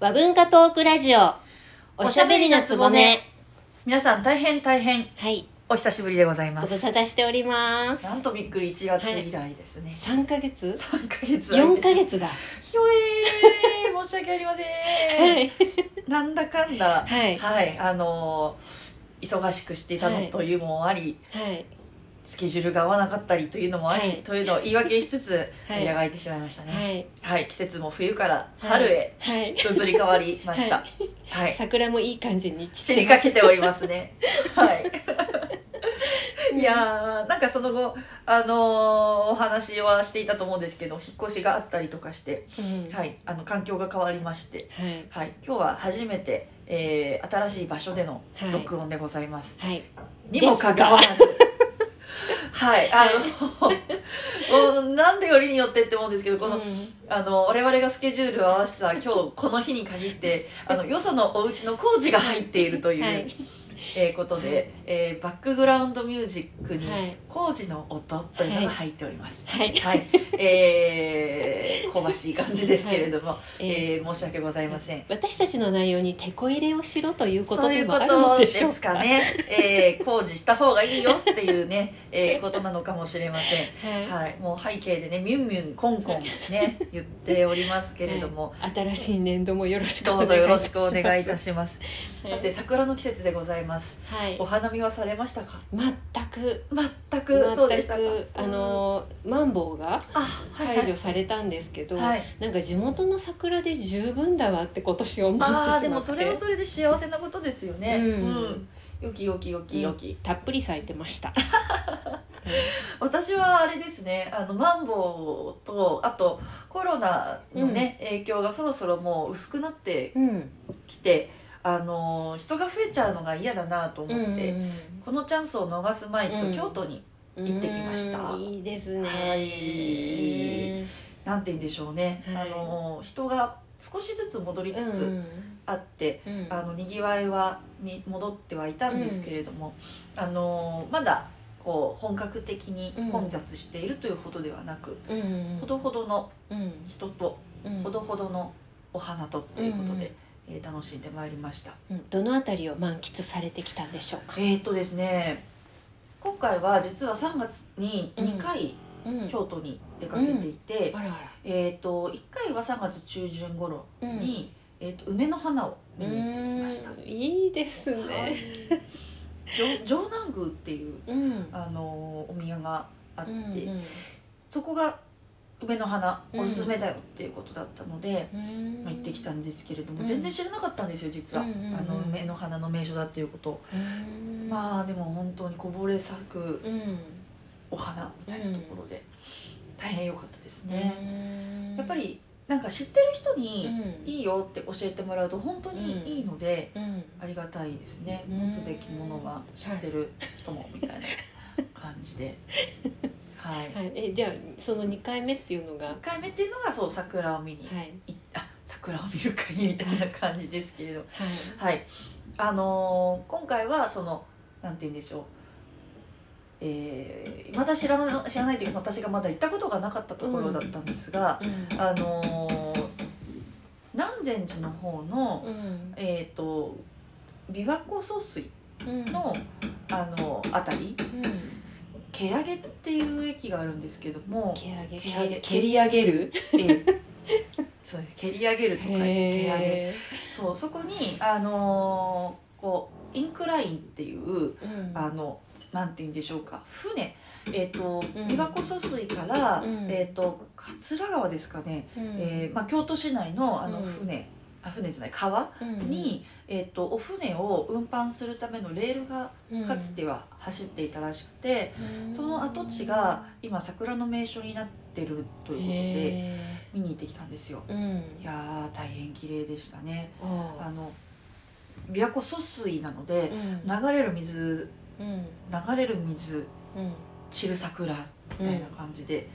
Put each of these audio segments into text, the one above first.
和文化トークラジオ。おしゃべりのつぼね。皆さん大変大変。はい。お久しぶりでございます。ご無沙汰しております。なんとびっくり1月以来ですね、3ヶ月？3ヶ月。4ヶ月だ。ひょえー申し訳ありません、はい。なんだかんだ。はい。はい。あのー忙しくしていたのというのもあり、はいスケジュールが合わなかったりというのもあり、はい。というのを言い訳しつつ、はい。間が空いてしまいましたね。ははい。い、季節も冬からはい。春へはい。移り変わりました。ははい、桜もいい感じに散りかけておりますね。はい。いやーなんかその後あのーお話はしていたと思うんですけど引っ越しがあったりとかして、うん。はい、あの環境が変わりまして、はい。はい、今日は初めて、えー新しい場所でのはい。録音でございます、はい。にもかかわらずはいあの、もうなんでよりによってって思うんですけどこの、うん。あの我々がスケジュールを合わせた今日この日に限ってあのよそのお家の工事が入っているという、はいえーことで、えーバックグラウンドミュージックにはい。工事の音というのが入っております。はい。はい、えー、香ばしい感じですけれども、え えー申し訳ございません。私たちの内容にテこ入れをしろということでもあるのとででしょうかすかね、えー工事した方がいいよっていうね、え。ーことなのかもしれません。はい。はい、もう背景でねミュンミュンコンコンね言っておりますけれども、はい。新しい年度もよろしくおどうぞよろしくお願願いいいいたしたします。ますさて桜の季節でございます。はい。お花見はされましたか？全く。全くそうで全したあのマンボウが解除されたんですけど、はい。なんか地元の桜で十分だわって今年思ってしまって。ああでもそれもそれで幸せなことですよね。ううん。ん。よきよきよきよき。たっぷり咲いてました。私はあれですね。あのマンボウとあとコロナのね、影響がそろそろもう薄くなってうん。きて、あの人が増えちゃうのが嫌だなと思って、うんこのチャンスを逃すまいとうん。京都に行ってきました。うんいいですね。はい。なんて言うんでしょうね。はい。あの人が少しずつ戻りつつうんあって。うん。あのにぎわいはに戻ってはいたんですけれども、あのまだこう本格的に混雑しているというほどではなく、うんほどほどのうん。人とうん。ほどほどのお花とということで、えー楽しんでまいりました。うんどのあたりを満喫されてきたんでしょうか、えーっとですね今回は実は3月に2回うん。京都に出かけていて、あらあら。えーっと1回は3月中旬頃うん。に、えーっと梅の花を見に行ってきました。うん。いいですはい。ね、城城南宮っていううん。あのお宮があって、うん。そこが梅の花うん。おすすめだよっていうことだったので、うん。まあ、行ってきたんですけれども、うん。全然知らなかったんですよ実は、あの梅の花の名所だっていうこと。まあでも本当にこぼれ咲くうん。お花みたいなところで、大変良かったですね、うん。やっぱりなんか知ってる人にうん。いいよって教えてもらうと本当にいいので、うん。ありがたいですね。うん持つべきものは知ってる人もみたいな感じで はい。はい、えじゃあその2回目っていうのが？は1回目っていうのがそう桜を見にい行ったあ桜を見る会みたいな感じですけれど。はい。はい。あのー今回はそのなんて言うんでしょう。えーまだ知らな知らないというか私がまだ行ったことがなかったところだったんですが、うん。あのー南禅寺の方の、うん。えっ、と琵琶湖疎水うん。のあの辺りうん蹴上げっていう駅があるんですけども蹴上げ？蹴上げ蹴り上げる？えーそうです。蹴り上げるとか蹴上げ。へそうそこにあのーこうインクラインっていうーうん。あのなんて言うんでしょうか。船。えっ、とん。琵琶湖疎水から、うん。えっ、と桂川ですかね、うん。えーまあ、京都市内のあのうん。船、あ船じゃない川うんに、えっとお船を運搬するためのレールがうん。かつては走っていたらしくて、うん。その跡地が今桜の名所になってるということでへ見に行ってきたんですよ。いやー大変綺麗でしたね。ああ。の琵琶湖疎水なので流れる水うん。流れる水うん。散る桜みたいな感じで、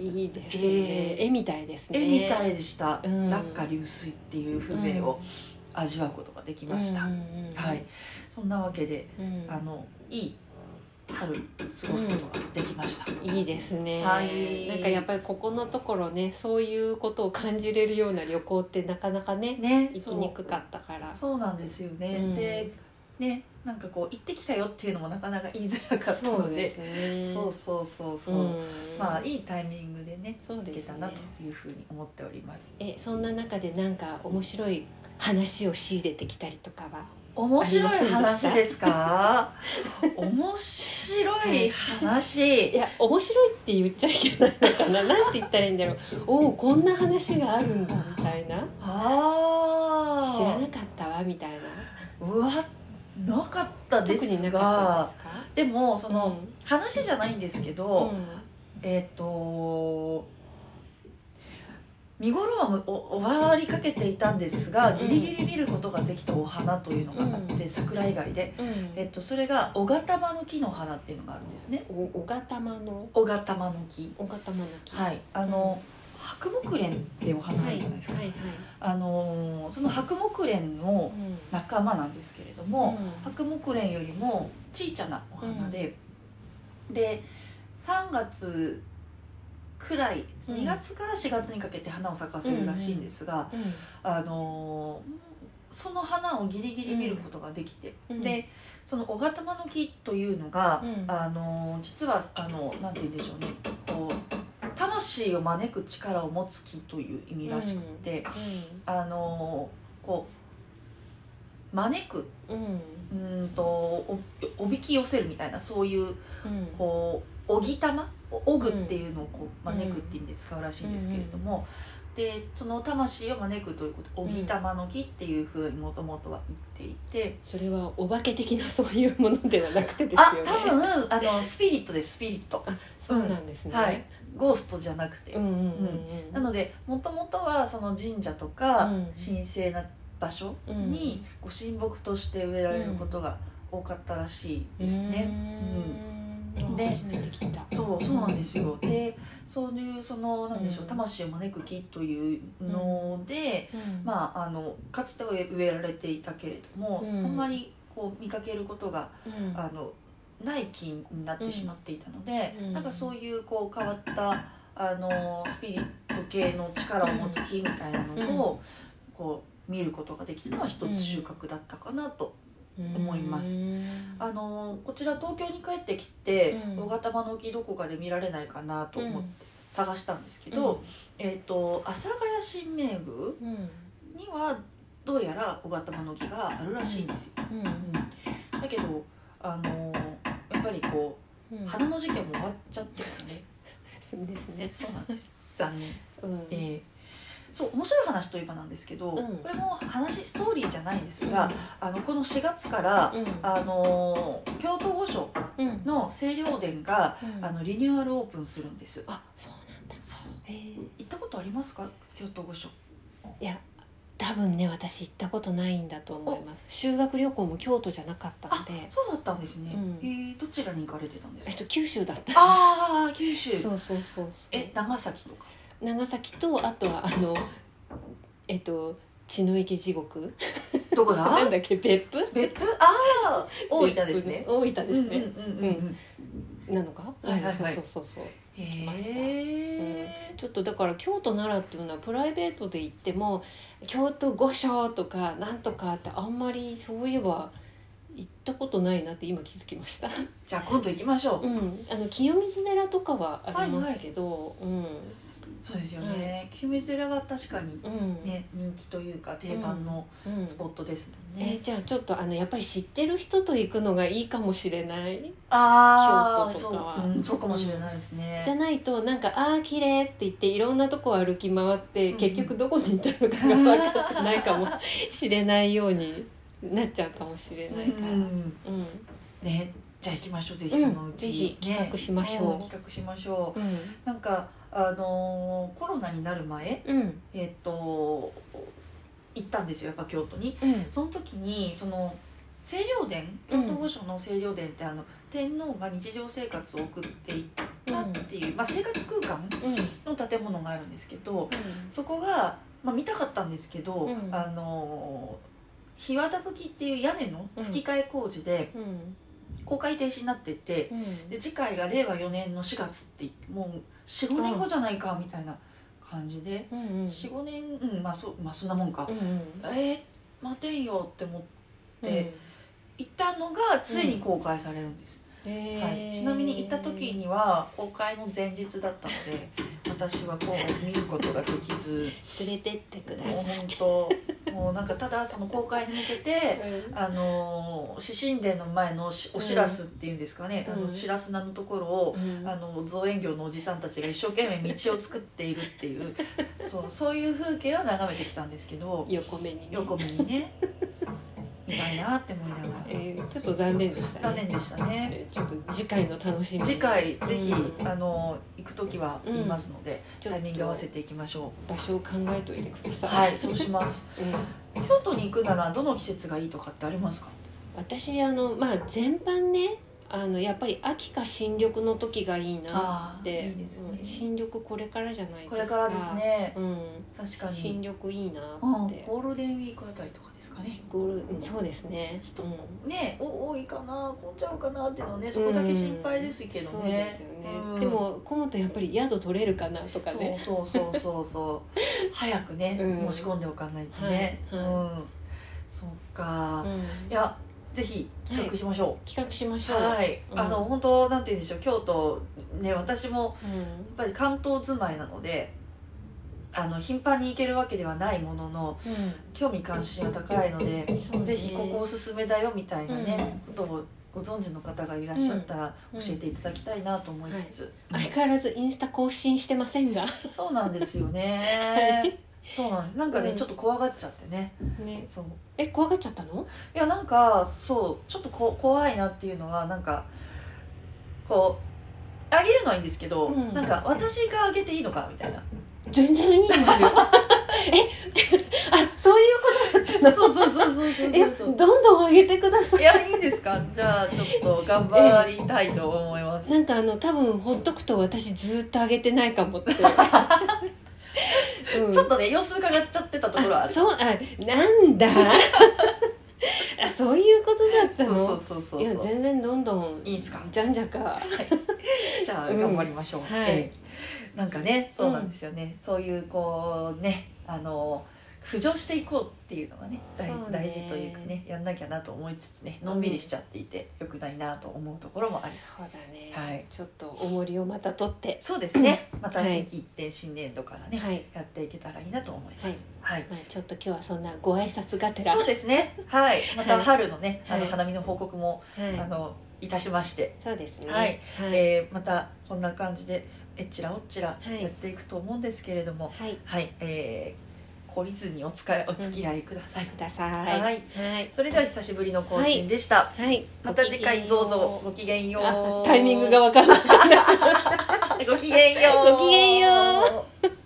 いいですね、えー。絵みたいですね。絵みたいでした、うん。落下流水っていう風情を味わうことができました、うんうんうんはい。そんなわけでうん。あのいい春過ごすことができました、いいですね、はい。なんかやっぱりここのところねそういうことを感じれるような旅行ってなかなかねね行きにくかったから。そうなんですよね、うん。でねなんかこう行ってきたよっていうのもなかなか言いづらかったのでそうね。そうそうそうそう、うんまあいいタイミングでねですね。行けたなというふうに思っております。えそんな中でなんか面白い話を仕入れてきたりとかは面白い話でですか？面白い話、いや面白いって言っちゃいけないのかな。なんて言ったらいいんだろう。おおこんな話があるんだみたいな。ああ知らなかったわみたいな。うわっなかがったですか？でもその、うん。話じゃないんですけうど、ん。えっ、と見頃はむお終わりかけていたんですがギリギリ見ることができたお花というのがあって、桜以外で、うん。えっと、それが小玉の木の花っていうのがあるんですね。お小型間の？小玉の木。小型間の木。はい。あの、白木蓮ってお花あるじゃないですか、はいはいあのその白木蓮のうん。仲間なんですけれども、白木蓮よりも小さなお花で、で3月くらいうん。2月から4月にかけて花を咲かせるらしいんですが、うん。あのその花をギリギリ見ることができて、うん。でその小型の木というのが、うん。あの実はあのなんて言うんでしょうね。こう魂を招く力を持つ木という意味らしくて、あのこう招くうんうんうんとおおびき寄せるみたいなそういううん。こうおぎたまおぐっていうのをこう招くっていう意味で使うらしいんですけれども、でその魂を招くということおぎたまの木っていうふうにもともとは言っていて、それはお化け的なそういうものではなくてですあよね。多分あのスピリットですスピリット。そうなんですね、はいゴーストじゃなくて、うんうんうんなのでもともとはその神社とかうん。神聖な場所にご神木として植えられることが多かったらしいですね。うん。で初めて聞いた。そうそうなんですよ。でそういうそのなんでしょう、うん。魂を招く木というので、うん。まああのかつては植えられていたけれども、うん。あんまりこう見かけることがうん。あのない木になってしまっていたので、うん。なんかそういうこう変わったあのスピリット系の力を持つ木みたいなのを、こう見ることができたのは一つ収穫だったかなと思います。うん。あのこちら東京に帰ってきてうん。小型の木どこかで見られないかなと思って探したんですけうど、ん。えっ、と阿佐ヶ谷新名部うんにはどうやら小型の木があるらしいんですよ、うん。うん。だけどあのぱりこうん。う花の時期はもう終わっちゃってたね。そうですね。そうなんです。残念。うん。えーそう面白い話といえばなんですけど、うん。これも話ストーリーじゃないんですが、あのこの4月から、うん。あの京都御所うん。の清涼殿がうん。あのリニューアルオープンするんです。あそうなんだ。そう。へえ行ったことありますか？京都御所いや多分ね私行ったことないんだと思います。修学旅行も京都じゃなかったのあでそうだったんですね、うん。えーどちらに行かれてたんですか？えっと九州だった。ああ九州。そうそうそうえ長崎とか？長崎とあとはあの えっと血の池地獄。どこだ？なんだっけ？別府？別府？ああ大分ですね。大分ですね、うんうんうんうんなのか、はいはい。はいそうそうそうそうへました。えちょっとだから京都奈良っていうのはプライベートで行っても京都御所とかなんとかってあんまりそういえば行ったことないなって今気づきました。じゃあ今度行きましょう、うん、あの清水寺とかはありますけど、そうですよね、清水寺は確かにね人気というか定番のうん、スポットですもんね、えーじゃあちょっとあのやっぱり知ってる人と行くのがいいかもしれない？ああそう、うん、そうかもしれないですね、じゃないとなんか「ああ綺麗って言っていろんなとこ歩き回って、うん。結局どこに行ったのかが分かってないかもしれないようになっちゃうかもしれないから。うん。うん。ねじゃあ行きましょうぜひうん。そのうち、ぜひ企画しましょうん企画しましょう。うん。なんかあのーコロナになる前うん。えっと行ったんですよやっぱ京都に。うん。その時にその清涼殿京都御所の清涼殿ってあの天皇が日常生活を送っていったっていう、まあ、生活空間うん。の建物があるんですけどそこが、まあ、見たかったんですけど、うん。あの日和田吹きっていう屋根の吹き替え工事で、うん公開停止になっててうん。で次回が令和4年の4月って言ってもう45年後じゃないかみたいな感じで、うんうん。45年うんまあそ,、まあ、そんなもんか、うんうん。えー、待てんよって思ってうん。行ったのがついに公開されるんです、はい、ちなみに行った時には公開の前日だったので 私は公開見ることができず。連れてってくだもうさい本当もうなんかただその公開に向けてあのー獅神殿の前のしおしらすっていうんですかね、うん。あのしらす菜のところを、うん。あの造園業のおじさんたちが一生懸命道を作っているっていう そうそういう風景を眺めてきたんですけど横目にね。横目にね。見たいなって思いながら、えーちょっと残念でしたね。残念でしたね。えーちょっと次回の楽しみ。次回ぜひ、うん。あの行く時は言いますので、ちょっと。タイミング合わせていきましょ場所を考えておいてくだうさい。はいそうします。うん。京都に行くならどの季節がいいとかってありますか？私あのまあ全般ねあのやっぱり秋か新緑の時がいいなって。いいですね。うん新緑これからじゃないですか。これからですね。うん確かに。新緑いいなうんってゴールデンウィークあたりとかですかね。ゴールうんそうですね。人、うん。ねお多いかな混んじゃうかなっていうのはねそこだけ心配ですけどね、そうですよね、うん。でも混むとやっぱり宿取れるかなとかね。そうそうそうそう。早くね、うん。申し込んでおかないとね、はいはい。うん。そうか、うん。いやぜひ企画しましょ企画しましうょう。はい、うん。あの本当なんて言うんでしょう。京都ね私もうん。やっぱり関東住まいなのであの頻繁に行けるわけではないもののうん。興味関心は高いので、ね。ぜひここおすすめだよみたいなね、ことをご存知の方がいらっしゃったらうん。教えていただきたいなと思いつつ、相変わらずインスタ更新してませんが。そうなんですよね そうなんです。なんかね、うん。ちょっと怖がっちゃってね。ね。そう。え怖がっちゃったの？いやなんかそうちょっとこ怖いなっていうのはなんかこうあげるのはいいんですけど、うん。なんか私があげていいのかみたいな。全然いいんだよ。え あそういうことだったの？そうそうそうそうそうえそう。どんどん上げてください。いやいいんですか？じゃあちょっと頑張りたいと思います、なんかあの多分ほっとくと私ずっと上げてないかもって、うん。ちょっとね様子伺っちゃってたところはある。あそうあなんだ？あそういうことだったの？そうそうそうそういや全然どんどんいいんすか？じゃんじゃか。じゃあうん。頑張りましょう、はい。ええなんかねそうなんですよね、そういうこうねあの浮上していこうっていうのがね大ね。大事というかねやんなきゃなと思いつつねのんびりしちゃっていて、よくないなと思うところもあり。そうだね、はい。ちょっと重りをまた取って。そうですね。またはい新規一点新年度からね、はい、やっていけたらいいなと思います。はい。はい。まあ、ちょっと今日はそんなご挨拶がてら。そうですね。はい。またはい春のね、あはい。の花見の報告も、はい。あのいたしまして。そうですね。はい、はい。えーまたこんな感じでえっちらおっちらはい。やっていくと思うんですけれども。はい。はい、えー、懲りずにお使いお付き合いください、くださいはいはいそれでは久しぶりの更新でした、はいまた次回どうぞごきげんようタイミングが分からなかったごきげんようごきげんよう